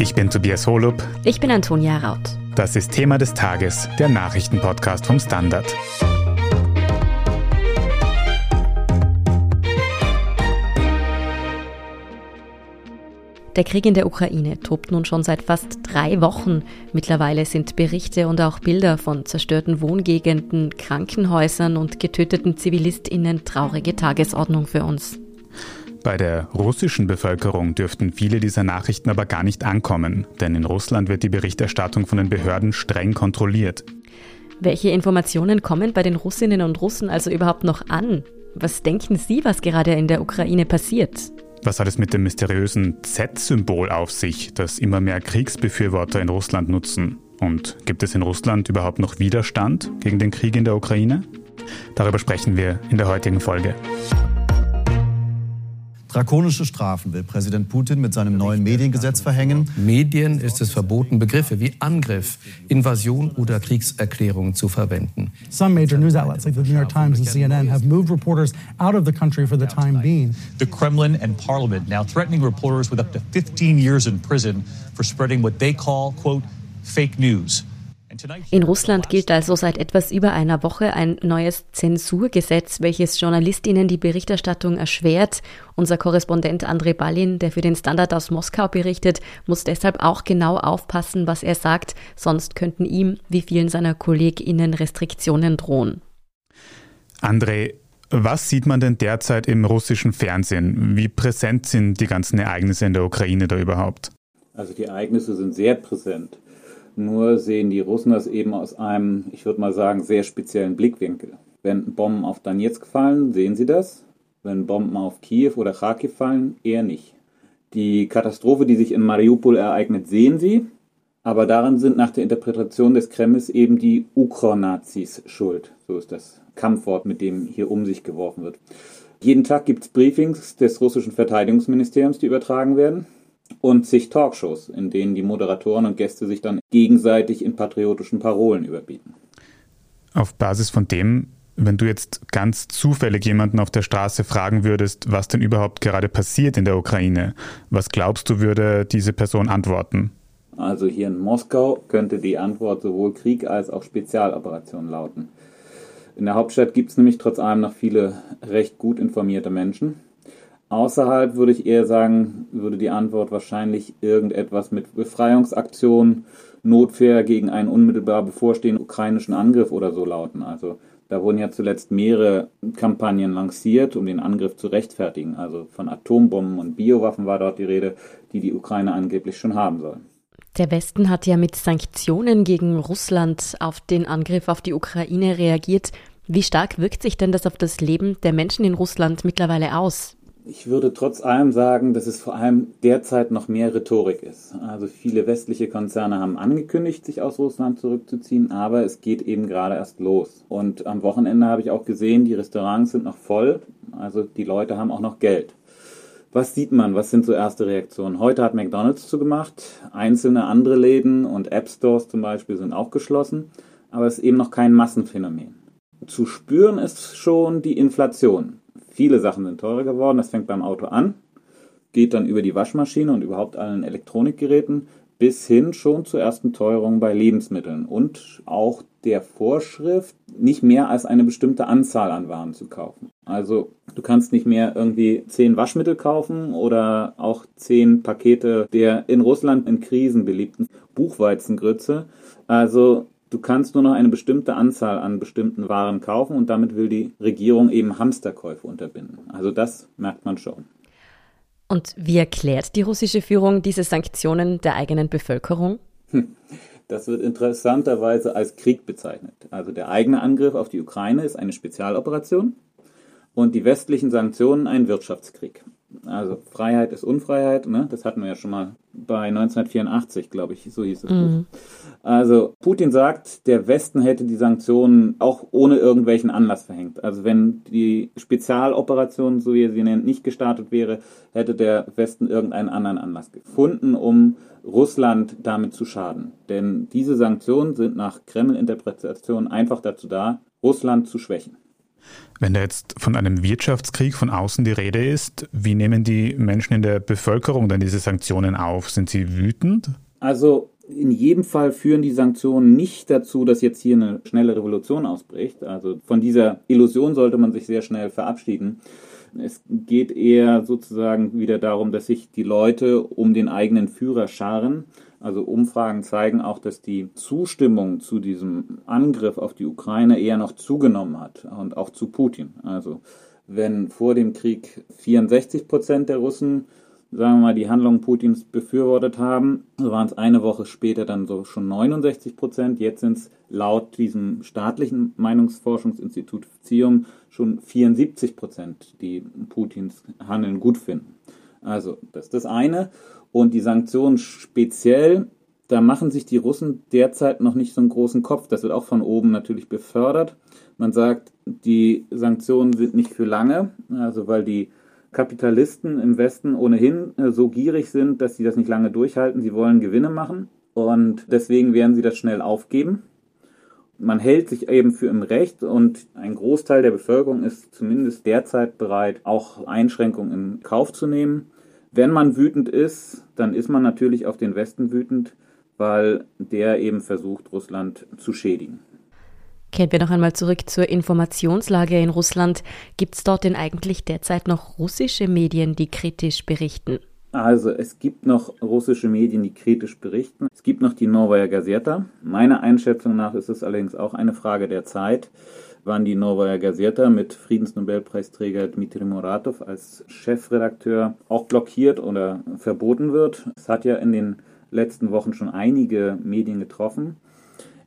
Ich bin Tobias Holub. Ich bin Antonia Raut. Das ist Thema des Tages, der Nachrichtenpodcast vom Standard. Der Krieg in der Ukraine tobt nun schon seit fast drei Wochen. Mittlerweile sind Berichte und auch Bilder von zerstörten Wohngegenden, Krankenhäusern und getöteten Zivilistinnen traurige Tagesordnung für uns. Bei der russischen Bevölkerung dürften viele dieser Nachrichten aber gar nicht ankommen, denn in Russland wird die Berichterstattung von den Behörden streng kontrolliert. Welche Informationen kommen bei den Russinnen und Russen also überhaupt noch an? Was denken Sie, was gerade in der Ukraine passiert? Was hat es mit dem mysteriösen Z-Symbol auf sich, das immer mehr Kriegsbefürworter in Russland nutzen? Und gibt es in Russland überhaupt noch Widerstand gegen den Krieg in der Ukraine? Darüber sprechen wir in der heutigen Folge. Drakonische Strafen will Präsident Putin mit seinem neuen Mediengesetz verhängen. Medien ist es verboten, Begriffe wie Angriff, Invasion oder Kriegserklärung zu verwenden. Some major news outlets like the New York Times and CNN have moved reporters out of the country for the time being. The Kremlin and Parliament now threatening reporters with up to 15 years in prison for spreading what they call, quote, fake news. In Russland gilt also seit etwas über einer Woche ein neues Zensurgesetz, welches Journalistinnen die Berichterstattung erschwert. Unser Korrespondent Andrei Balin, der für den Standard aus Moskau berichtet, muss deshalb auch genau aufpassen, was er sagt, sonst könnten ihm, wie vielen seiner KollegInnen, Restriktionen drohen. André, was sieht man denn derzeit im russischen Fernsehen? Wie präsent sind die ganzen Ereignisse in der Ukraine da überhaupt? Also die Ereignisse sind sehr präsent. Nur sehen die Russen das eben aus einem, ich würde mal sagen, sehr speziellen Blickwinkel. Wenn Bomben auf Donetsk fallen, sehen sie das. Wenn Bomben auf Kiew oder Kharkiv fallen, eher nicht. Die Katastrophe, die sich in Mariupol ereignet, sehen sie. Aber daran sind nach der Interpretation des Kremls eben die Ukronazis schuld. So ist das Kampfwort, mit dem hier um sich geworfen wird. Jeden Tag gibt es Briefings des russischen Verteidigungsministeriums, die übertragen werden und zig Talkshows, in denen die Moderatoren und Gäste sich dann gegenseitig in patriotischen Parolen überbieten. Auf Basis von dem, wenn du jetzt ganz zufällig jemanden auf der Straße fragen würdest, was denn überhaupt gerade passiert in der Ukraine, was glaubst du, würde diese Person antworten? Also hier in Moskau könnte die Antwort sowohl Krieg als auch Spezialoperation lauten. In der Hauptstadt gibt es nämlich trotz allem noch viele recht gut informierte Menschen, Außerhalb würde ich eher sagen, würde die Antwort wahrscheinlich irgendetwas mit Befreiungsaktion, Notwehr gegen einen unmittelbar bevorstehenden ukrainischen Angriff oder so lauten. Also da wurden ja zuletzt mehrere Kampagnen lanciert, um den Angriff zu rechtfertigen. Also von Atombomben und Biowaffen war dort die Rede, die die Ukraine angeblich schon haben soll. Der Westen hat ja mit Sanktionen gegen Russland auf den Angriff auf die Ukraine reagiert. Wie stark wirkt sich denn das auf das Leben der Menschen in Russland mittlerweile aus? Ich würde trotz allem sagen, dass es vor allem derzeit noch mehr Rhetorik ist. Also viele westliche Konzerne haben angekündigt, sich aus Russland zurückzuziehen, aber es geht eben gerade erst los. Und am Wochenende habe ich auch gesehen, die Restaurants sind noch voll, also die Leute haben auch noch Geld. Was sieht man? Was sind so erste Reaktionen? Heute hat McDonald's zugemacht, einzelne andere Läden und App Stores zum Beispiel sind auch geschlossen, aber es ist eben noch kein Massenphänomen. Zu spüren ist schon die Inflation. Viele Sachen sind teurer geworden. Das fängt beim Auto an, geht dann über die Waschmaschine und überhaupt allen Elektronikgeräten bis hin schon zur ersten Teuerung bei Lebensmitteln und auch der Vorschrift, nicht mehr als eine bestimmte Anzahl an Waren zu kaufen. Also du kannst nicht mehr irgendwie zehn Waschmittel kaufen oder auch zehn Pakete der in Russland in Krisen beliebten Buchweizengrütze. Also Du kannst nur noch eine bestimmte Anzahl an bestimmten Waren kaufen und damit will die Regierung eben Hamsterkäufe unterbinden. Also das merkt man schon. Und wie erklärt die russische Führung diese Sanktionen der eigenen Bevölkerung? Hm. Das wird interessanterweise als Krieg bezeichnet. Also der eigene Angriff auf die Ukraine ist eine Spezialoperation und die westlichen Sanktionen ein Wirtschaftskrieg. Also Freiheit ist Unfreiheit, ne? das hatten wir ja schon mal bei 1984, glaube ich, so hieß es. Mhm. Also Putin sagt, der Westen hätte die Sanktionen auch ohne irgendwelchen Anlass verhängt. Also wenn die Spezialoperation, so wie er sie nennt, nicht gestartet wäre, hätte der Westen irgendeinen anderen Anlass gefunden, um Russland damit zu schaden. Denn diese Sanktionen sind nach Kreml-Interpretation einfach dazu da, Russland zu schwächen. Wenn da jetzt von einem Wirtschaftskrieg von außen die Rede ist, wie nehmen die Menschen in der Bevölkerung dann diese Sanktionen auf? Sind sie wütend? Also in jedem Fall führen die Sanktionen nicht dazu, dass jetzt hier eine schnelle Revolution ausbricht. Also von dieser Illusion sollte man sich sehr schnell verabschieden. Es geht eher sozusagen wieder darum, dass sich die Leute um den eigenen Führer scharen. Also Umfragen zeigen auch, dass die Zustimmung zu diesem Angriff auf die Ukraine eher noch zugenommen hat und auch zu Putin. Also wenn vor dem Krieg 64 Prozent der Russen sagen wir mal, die Handlungen Putins befürwortet haben, so waren es eine Woche später dann so schon 69 Prozent. Jetzt sind es laut diesem staatlichen Meinungsforschungsinstitut CIUM schon 74 Prozent, die Putins Handeln gut finden. Also, das ist das eine. Und die Sanktionen speziell, da machen sich die Russen derzeit noch nicht so einen großen Kopf. Das wird auch von oben natürlich befördert. Man sagt, die Sanktionen sind nicht für lange, also weil die Kapitalisten im Westen ohnehin äh, so gierig sind, dass sie das nicht lange durchhalten. Sie wollen Gewinne machen und deswegen werden sie das schnell aufgeben. Man hält sich eben für im Recht und ein Großteil der Bevölkerung ist zumindest derzeit bereit, auch Einschränkungen in Kauf zu nehmen. Wenn man wütend ist, dann ist man natürlich auf den Westen wütend, weil der eben versucht, Russland zu schädigen. Kehren wir noch einmal zurück zur Informationslage in Russland. Gibt es dort denn eigentlich derzeit noch russische Medien, die kritisch berichten? Also es gibt noch russische Medien, die kritisch berichten. Es gibt noch die Novaya Gazeta. Meiner Einschätzung nach ist es allerdings auch eine Frage der Zeit, wann die Novaya Gazeta mit Friedensnobelpreisträger Dmitri Muratov als Chefredakteur auch blockiert oder verboten wird. Es hat ja in den letzten Wochen schon einige Medien getroffen.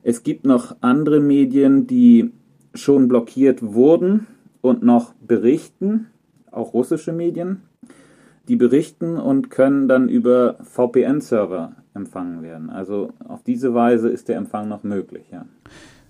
Es gibt noch andere Medien, die schon blockiert wurden und noch berichten, auch russische Medien, die berichten und können dann über VPN-Server empfangen werden. Also auf diese Weise ist der Empfang noch möglich, ja.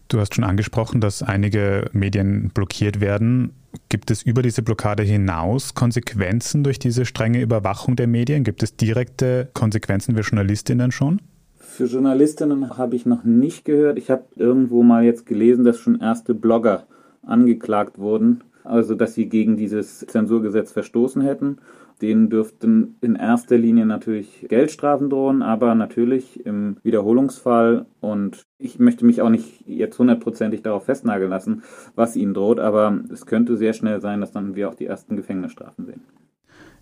Du hast schon angesprochen, dass einige Medien blockiert werden. Gibt es über diese Blockade hinaus Konsequenzen durch diese strenge Überwachung der Medien? Gibt es direkte Konsequenzen für Journalistinnen schon? Für Journalistinnen habe ich noch nicht gehört. Ich habe irgendwo mal jetzt gelesen, dass schon erste Blogger angeklagt wurden, also dass sie gegen dieses Zensurgesetz verstoßen hätten. Denen dürften in erster Linie natürlich Geldstrafen drohen, aber natürlich im Wiederholungsfall. Und ich möchte mich auch nicht jetzt hundertprozentig darauf festnageln lassen, was ihnen droht, aber es könnte sehr schnell sein, dass dann wir auch die ersten Gefängnisstrafen sehen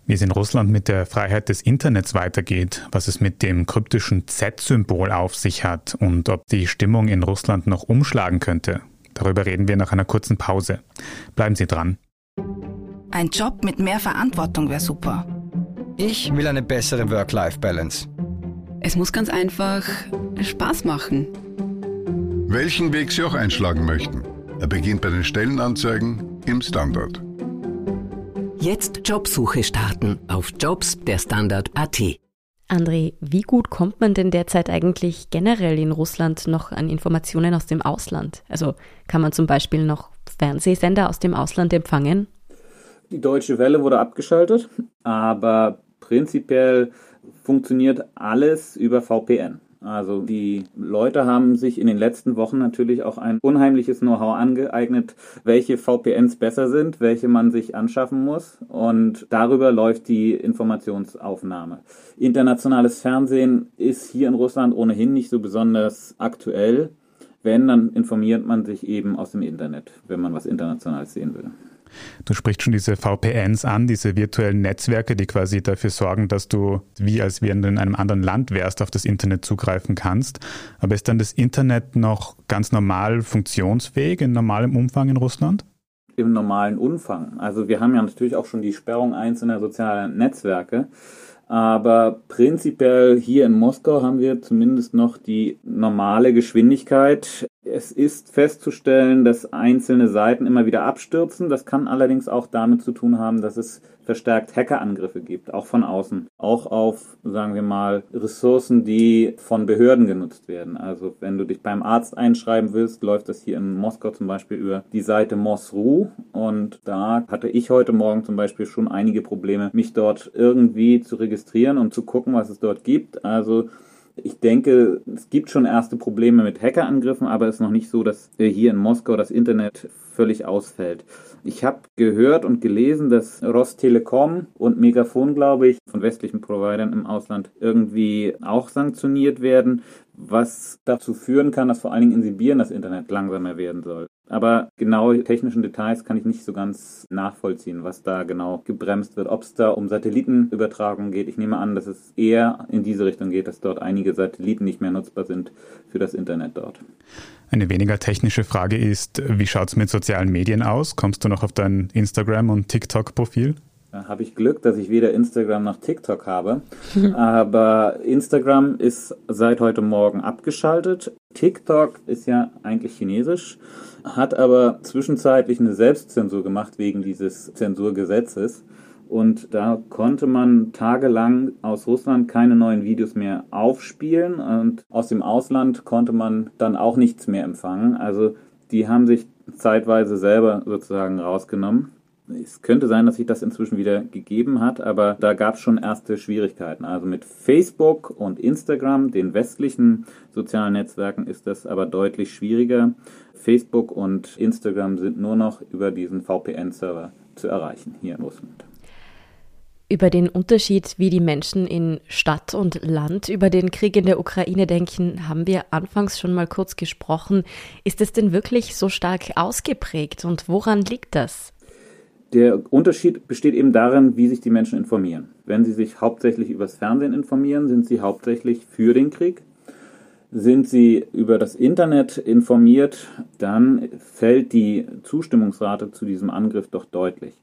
wie es in Russland mit der Freiheit des Internets weitergeht, was es mit dem kryptischen Z-Symbol auf sich hat und ob die Stimmung in Russland noch umschlagen könnte. Darüber reden wir nach einer kurzen Pause. Bleiben Sie dran. Ein Job mit mehr Verantwortung wäre super. Ich will eine bessere Work-Life-Balance. Es muss ganz einfach Spaß machen. Welchen Weg Sie auch einschlagen möchten. Er beginnt bei den Stellenanzeigen im Standard. Jetzt Jobsuche starten auf Jobs der Standard.at. André, wie gut kommt man denn derzeit eigentlich generell in Russland noch an Informationen aus dem Ausland? Also kann man zum Beispiel noch Fernsehsender aus dem Ausland empfangen? Die Deutsche Welle wurde abgeschaltet, aber prinzipiell funktioniert alles über VPN. Also die Leute haben sich in den letzten Wochen natürlich auch ein unheimliches Know-how angeeignet, welche VPNs besser sind, welche man sich anschaffen muss. Und darüber läuft die Informationsaufnahme. Internationales Fernsehen ist hier in Russland ohnehin nicht so besonders aktuell. Wenn, dann informiert man sich eben aus dem Internet, wenn man was Internationales sehen will. Du sprichst schon diese VPNs an, diese virtuellen Netzwerke, die quasi dafür sorgen, dass du wie als wenn du in einem anderen Land wärst, auf das Internet zugreifen kannst. Aber ist dann das Internet noch ganz normal funktionsfähig in normalem Umfang in Russland? Im normalen Umfang. Also wir haben ja natürlich auch schon die Sperrung einzelner sozialer Netzwerke. Aber prinzipiell hier in Moskau haben wir zumindest noch die normale Geschwindigkeit. Es ist festzustellen, dass einzelne Seiten immer wieder abstürzen. Das kann allerdings auch damit zu tun haben, dass es verstärkt Hackerangriffe gibt, auch von außen, auch auf, sagen wir mal, Ressourcen, die von Behörden genutzt werden. Also wenn du dich beim Arzt einschreiben willst, läuft das hier in Moskau zum Beispiel über die Seite Mosru und da hatte ich heute Morgen zum Beispiel schon einige Probleme, mich dort irgendwie zu registrieren und zu gucken, was es dort gibt. Also Ich denke, es gibt schon erste Probleme mit Hackerangriffen, aber es ist noch nicht so, dass hier in Moskau das Internet völlig ausfällt. Ich habe gehört und gelesen, dass Rostelekom und Megafon, glaube ich, von westlichen Providern im Ausland irgendwie auch sanktioniert werden, was dazu führen kann, dass vor allen Dingen in Sibirien das Internet langsamer werden soll. Aber genaue technischen Details kann ich nicht so ganz nachvollziehen, was da genau gebremst wird. Ob es da um Satellitenübertragung geht, ich nehme an, dass es eher in diese Richtung geht, dass dort einige Satelliten nicht mehr nutzbar sind für das Internet dort. Eine weniger technische Frage ist, wie schaut es mit sozialen Medien aus? Kommst du noch auf dein Instagram- und TikTok-Profil? Da habe ich Glück, dass ich weder Instagram noch TikTok habe. Aber Instagram ist seit heute Morgen abgeschaltet. TikTok ist ja eigentlich chinesisch, hat aber zwischenzeitlich eine Selbstzensur gemacht wegen dieses Zensurgesetzes. Und da konnte man tagelang aus Russland keine neuen Videos mehr aufspielen und aus dem Ausland konnte man dann auch nichts mehr empfangen. Also die haben sich zeitweise selber sozusagen rausgenommen. Es könnte sein, dass sich das inzwischen wieder gegeben hat, aber da gab es schon erste Schwierigkeiten. Also mit Facebook und Instagram, den westlichen sozialen Netzwerken, ist das aber deutlich schwieriger. Facebook und Instagram sind nur noch über diesen VPN-Server zu erreichen hier in Russland. Über den Unterschied, wie die Menschen in Stadt und Land über den Krieg in der Ukraine denken, haben wir anfangs schon mal kurz gesprochen. Ist es denn wirklich so stark ausgeprägt und woran liegt das? Der Unterschied besteht eben darin, wie sich die Menschen informieren. Wenn sie sich hauptsächlich übers Fernsehen informieren, sind sie hauptsächlich für den Krieg. Sind sie über das Internet informiert, dann fällt die Zustimmungsrate zu diesem Angriff doch deutlich.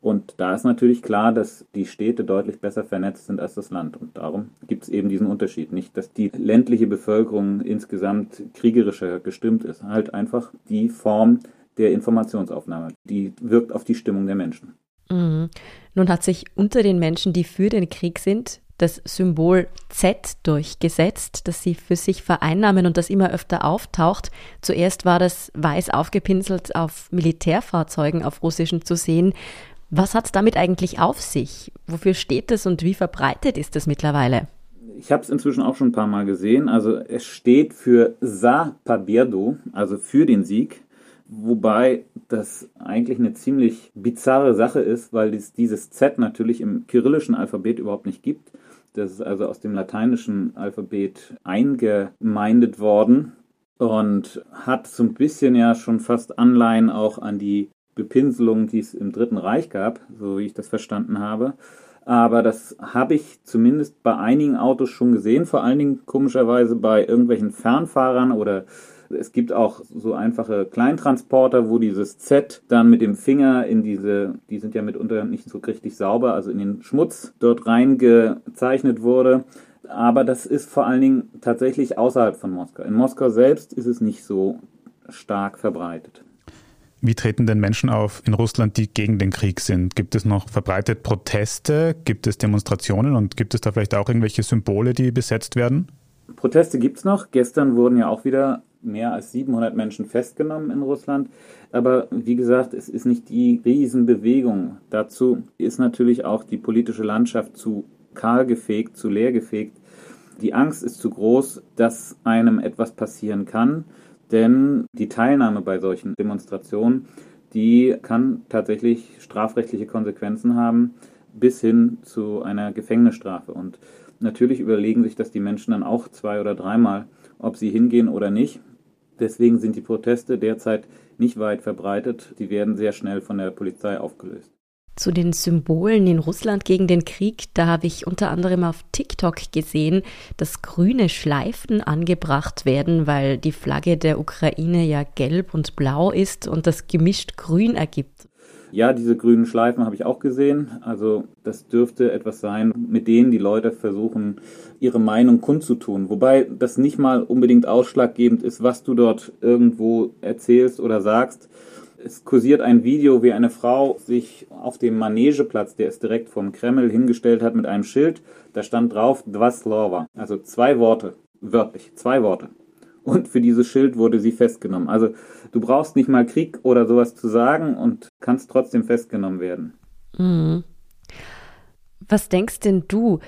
Und da ist natürlich klar, dass die Städte deutlich besser vernetzt sind als das Land. Und darum gibt es eben diesen Unterschied. Nicht, dass die ländliche Bevölkerung insgesamt kriegerischer gestimmt ist. Halt einfach die Form der Informationsaufnahme. Die wirkt auf die Stimmung der Menschen. Mhm. Nun hat sich unter den Menschen, die für den Krieg sind, das Symbol Z durchgesetzt, das sie für sich vereinnahmen und das immer öfter auftaucht. Zuerst war das weiß aufgepinselt auf Militärfahrzeugen auf russischen zu sehen. Was hat es damit eigentlich auf sich? Wofür steht es und wie verbreitet ist es mittlerweile? Ich habe es inzwischen auch schon ein paar Mal gesehen. Also es steht für Sa Pabierdo, also für den Sieg. Wobei das eigentlich eine ziemlich bizarre Sache ist, weil es dieses Z natürlich im kyrillischen Alphabet überhaupt nicht gibt. Das ist also aus dem lateinischen Alphabet eingemeindet worden und hat so ein bisschen ja schon fast Anleihen auch an die Bepinselung, die es im Dritten Reich gab, so wie ich das verstanden habe. Aber das habe ich zumindest bei einigen Autos schon gesehen, vor allen Dingen komischerweise bei irgendwelchen Fernfahrern oder es gibt auch so einfache Kleintransporter, wo dieses Z dann mit dem Finger in diese, die sind ja mitunter nicht so richtig sauber, also in den Schmutz dort reingezeichnet wurde. Aber das ist vor allen Dingen tatsächlich außerhalb von Moskau. In Moskau selbst ist es nicht so stark verbreitet. Wie treten denn Menschen auf in Russland, die gegen den Krieg sind? Gibt es noch verbreitet Proteste? Gibt es Demonstrationen und gibt es da vielleicht auch irgendwelche Symbole, die besetzt werden? Proteste gibt es noch. Gestern wurden ja auch wieder mehr als 700 Menschen festgenommen in Russland. Aber wie gesagt, es ist nicht die Riesenbewegung. Dazu ist natürlich auch die politische Landschaft zu kahl gefegt, zu leer gefegt. Die Angst ist zu groß, dass einem etwas passieren kann. Denn die Teilnahme bei solchen Demonstrationen, die kann tatsächlich strafrechtliche Konsequenzen haben, bis hin zu einer Gefängnisstrafe. Und natürlich überlegen sich das die Menschen dann auch zwei oder dreimal, ob sie hingehen oder nicht. Deswegen sind die Proteste derzeit nicht weit verbreitet. Die werden sehr schnell von der Polizei aufgelöst. Zu den Symbolen in Russland gegen den Krieg, da habe ich unter anderem auf TikTok gesehen, dass grüne Schleifen angebracht werden, weil die Flagge der Ukraine ja gelb und blau ist und das gemischt grün ergibt. Ja, diese grünen Schleifen habe ich auch gesehen. Also das dürfte etwas sein, mit denen die Leute versuchen, ihre Meinung kundzutun. Wobei das nicht mal unbedingt ausschlaggebend ist, was du dort irgendwo erzählst oder sagst, es kursiert ein Video, wie eine Frau sich auf dem Manegeplatz, der ist direkt vom Kreml, hingestellt hat mit einem Schild. Da stand drauf Dva Slova, also zwei Worte, wörtlich, zwei Worte. Und für dieses Schild wurde sie festgenommen. Also du brauchst nicht mal Krieg oder sowas zu sagen und kannst trotzdem festgenommen werden. Mhm. Was denkst denn du?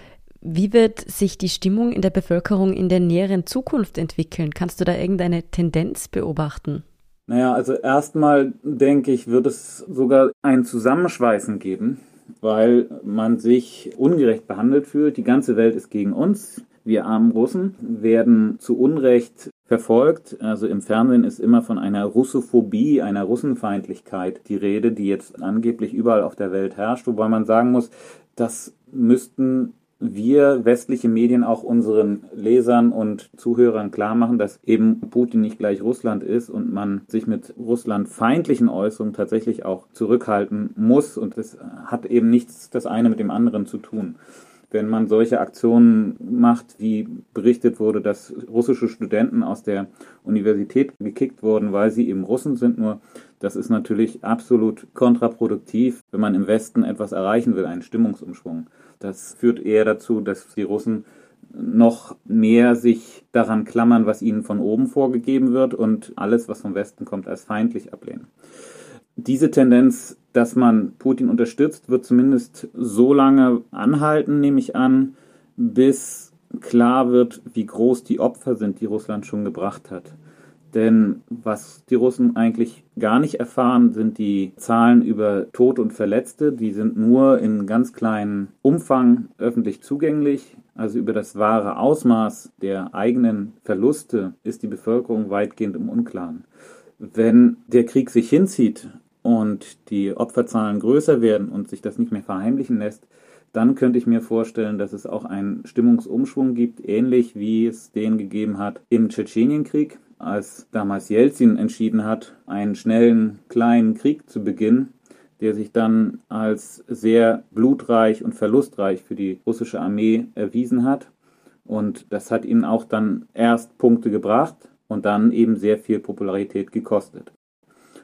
Wie wird sich die Stimmung in der Bevölkerung in der näheren Zukunft entwickeln? Kannst du da irgendeine Tendenz beobachten? Naja, also erstmal denke ich, wird es sogar ein Zusammenschweißen geben, weil man sich ungerecht behandelt fühlt. Die ganze Welt ist gegen uns. Wir armen Russen werden zu Unrecht verfolgt. Also im Fernsehen ist immer von einer Russophobie, einer Russenfeindlichkeit die Rede, die jetzt angeblich überall auf der Welt herrscht, wobei man sagen muss, das müssten wir westliche Medien auch unseren Lesern und Zuhörern klar machen, dass eben Putin nicht gleich Russland ist und man sich mit Russland feindlichen Äußerungen tatsächlich auch zurückhalten muss. Und das hat eben nichts das eine mit dem anderen zu tun wenn man solche Aktionen macht, wie berichtet wurde, dass russische Studenten aus der Universität gekickt wurden, weil sie eben Russen sind. Nur das ist natürlich absolut kontraproduktiv, wenn man im Westen etwas erreichen will, einen Stimmungsumschwung. Das führt eher dazu, dass die Russen noch mehr sich daran klammern, was ihnen von oben vorgegeben wird und alles, was vom Westen kommt, als feindlich ablehnen. Diese Tendenz, dass man Putin unterstützt, wird zumindest so lange anhalten, nehme ich an, bis klar wird, wie groß die Opfer sind, die Russland schon gebracht hat. Denn was die Russen eigentlich gar nicht erfahren, sind die Zahlen über Tod und Verletzte. Die sind nur in ganz kleinem Umfang öffentlich zugänglich. Also über das wahre Ausmaß der eigenen Verluste ist die Bevölkerung weitgehend im Unklaren. Wenn der Krieg sich hinzieht und die Opferzahlen größer werden und sich das nicht mehr verheimlichen lässt, dann könnte ich mir vorstellen, dass es auch einen Stimmungsumschwung gibt, ähnlich wie es den gegeben hat im Tschetschenienkrieg, als damals Jelzin entschieden hat, einen schnellen kleinen Krieg zu beginnen, der sich dann als sehr blutreich und verlustreich für die russische Armee erwiesen hat. Und das hat ihnen auch dann erst Punkte gebracht und dann eben sehr viel Popularität gekostet.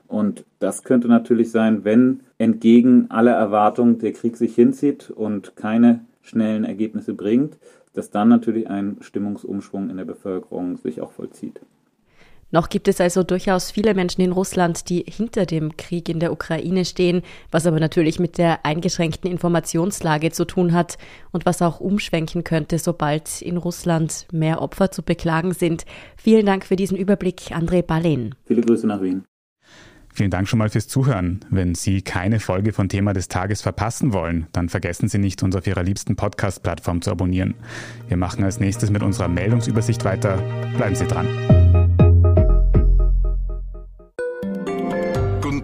Und das könnte natürlich sein, wenn entgegen aller Erwartungen der Krieg sich hinzieht und keine schnellen Ergebnisse bringt, dass dann natürlich ein Stimmungsumschwung in der Bevölkerung sich auch vollzieht. Noch gibt es also durchaus viele Menschen in Russland, die hinter dem Krieg in der Ukraine stehen, was aber natürlich mit der eingeschränkten Informationslage zu tun hat und was auch umschwenken könnte, sobald in Russland mehr Opfer zu beklagen sind. Vielen Dank für diesen Überblick, André Balin. Viele Grüße nach Wien. Vielen Dank schon mal fürs Zuhören. Wenn Sie keine Folge von Thema des Tages verpassen wollen, dann vergessen Sie nicht, uns auf Ihrer liebsten Podcast-Plattform zu abonnieren. Wir machen als nächstes mit unserer Meldungsübersicht weiter. Bleiben Sie dran.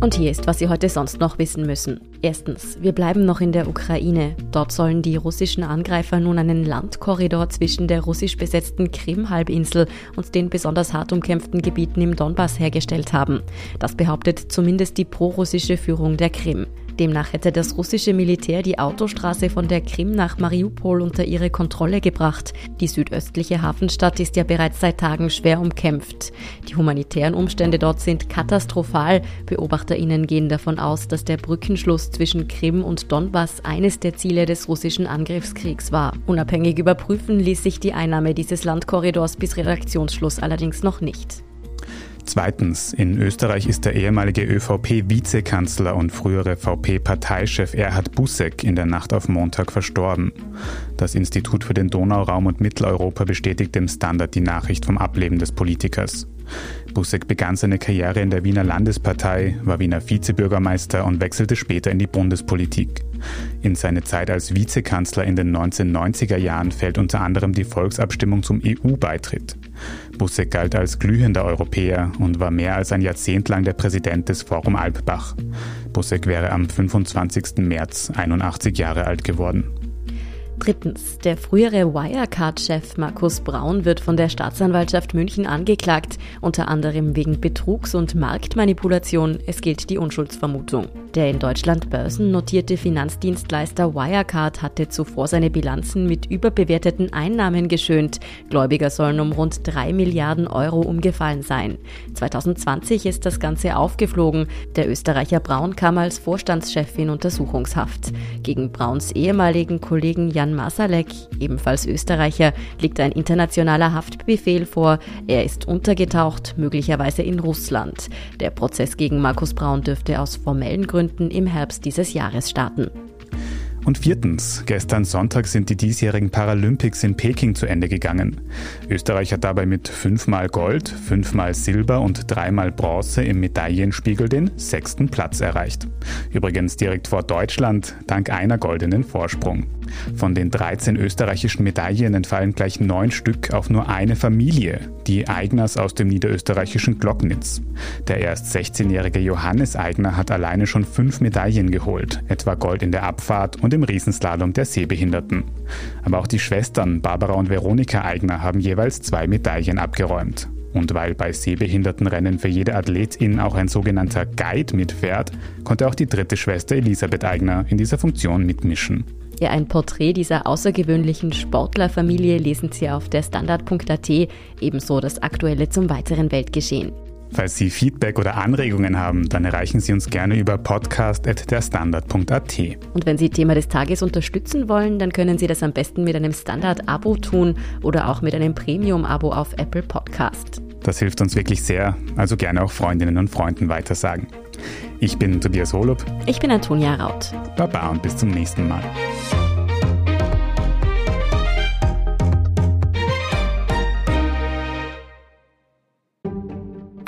Und hier ist, was Sie heute sonst noch wissen müssen. Erstens, wir bleiben noch in der Ukraine. Dort sollen die russischen Angreifer nun einen Landkorridor zwischen der russisch besetzten Krim-Halbinsel und den besonders hart umkämpften Gebieten im Donbass hergestellt haben. Das behauptet zumindest die prorussische Führung der Krim. Demnach hätte das russische Militär die Autostraße von der Krim nach Mariupol unter ihre Kontrolle gebracht. Die südöstliche Hafenstadt ist ja bereits seit Tagen schwer umkämpft. Die humanitären Umstände dort sind katastrophal. BeobachterInnen gehen davon aus, dass der Brückenschluss zwischen Krim und Donbass eines der Ziele des russischen Angriffskriegs war. Unabhängig überprüfen ließ sich die Einnahme dieses Landkorridors bis Redaktionsschluss allerdings noch nicht. Zweitens, in Österreich ist der ehemalige ÖVP-Vizekanzler und frühere VP-Parteichef Erhard Busseck in der Nacht auf Montag verstorben. Das Institut für den Donauraum und Mitteleuropa bestätigt dem Standard die Nachricht vom Ableben des Politikers. Busseck begann seine Karriere in der Wiener Landespartei, war Wiener Vizebürgermeister und wechselte später in die Bundespolitik. In seine Zeit als Vizekanzler in den 1990er Jahren fällt unter anderem die Volksabstimmung zum EU-Beitritt. Busseck galt als glühender Europäer und war mehr als ein Jahrzehnt lang der Präsident des Forum Alpbach. Busseck wäre am 25. März 81 Jahre alt geworden. Drittens. Der frühere Wirecard-Chef Markus Braun wird von der Staatsanwaltschaft München angeklagt, unter anderem wegen Betrugs und Marktmanipulation. Es gilt die Unschuldsvermutung. Der in Deutschland börsennotierte Finanzdienstleister Wirecard hatte zuvor seine Bilanzen mit überbewerteten Einnahmen geschönt. Gläubiger sollen um rund 3 Milliarden Euro umgefallen sein. 2020 ist das Ganze aufgeflogen. Der Österreicher Braun kam als Vorstandschef in Untersuchungshaft. Gegen Brauns ehemaligen Kollegen Jan Masalek, ebenfalls Österreicher, liegt ein internationaler Haftbefehl vor. Er ist untergetaucht, möglicherweise in Russland. Der Prozess gegen Markus Braun dürfte aus formellen Gründen im Herbst dieses Jahres starten. Und viertens, gestern Sonntag sind die diesjährigen Paralympics in Peking zu Ende gegangen. Österreich hat dabei mit fünfmal Gold, fünfmal Silber und dreimal Bronze im Medaillenspiegel den sechsten Platz erreicht. Übrigens direkt vor Deutschland dank einer goldenen Vorsprung. Von den 13 österreichischen Medaillen entfallen gleich neun Stück auf nur eine Familie, die Eigners aus dem niederösterreichischen Glocknitz. Der erst 16-jährige Johannes Eigner hat alleine schon fünf Medaillen geholt, etwa Gold in der Abfahrt und im Riesenslalom der Sehbehinderten. Aber auch die Schwestern Barbara und Veronika Eigner haben jeweils zwei Medaillen abgeräumt. Und weil bei Sehbehindertenrennen für jede Athletin auch ein sogenannter Guide mitfährt, konnte auch die dritte Schwester Elisabeth Eigner in dieser Funktion mitmischen. Ja, ein Porträt dieser außergewöhnlichen Sportlerfamilie lesen Sie auf der Standard.at, ebenso das Aktuelle zum weiteren Weltgeschehen. Falls Sie Feedback oder Anregungen haben, dann erreichen Sie uns gerne über podcast.derstandard.at. Und wenn Sie Thema des Tages unterstützen wollen, dann können Sie das am besten mit einem Standard-Abo tun oder auch mit einem Premium-Abo auf Apple Podcast. Das hilft uns wirklich sehr, also gerne auch Freundinnen und Freunden weitersagen. Ich bin Tobias Holub. Ich bin Antonia Raut. Baba und bis zum nächsten Mal.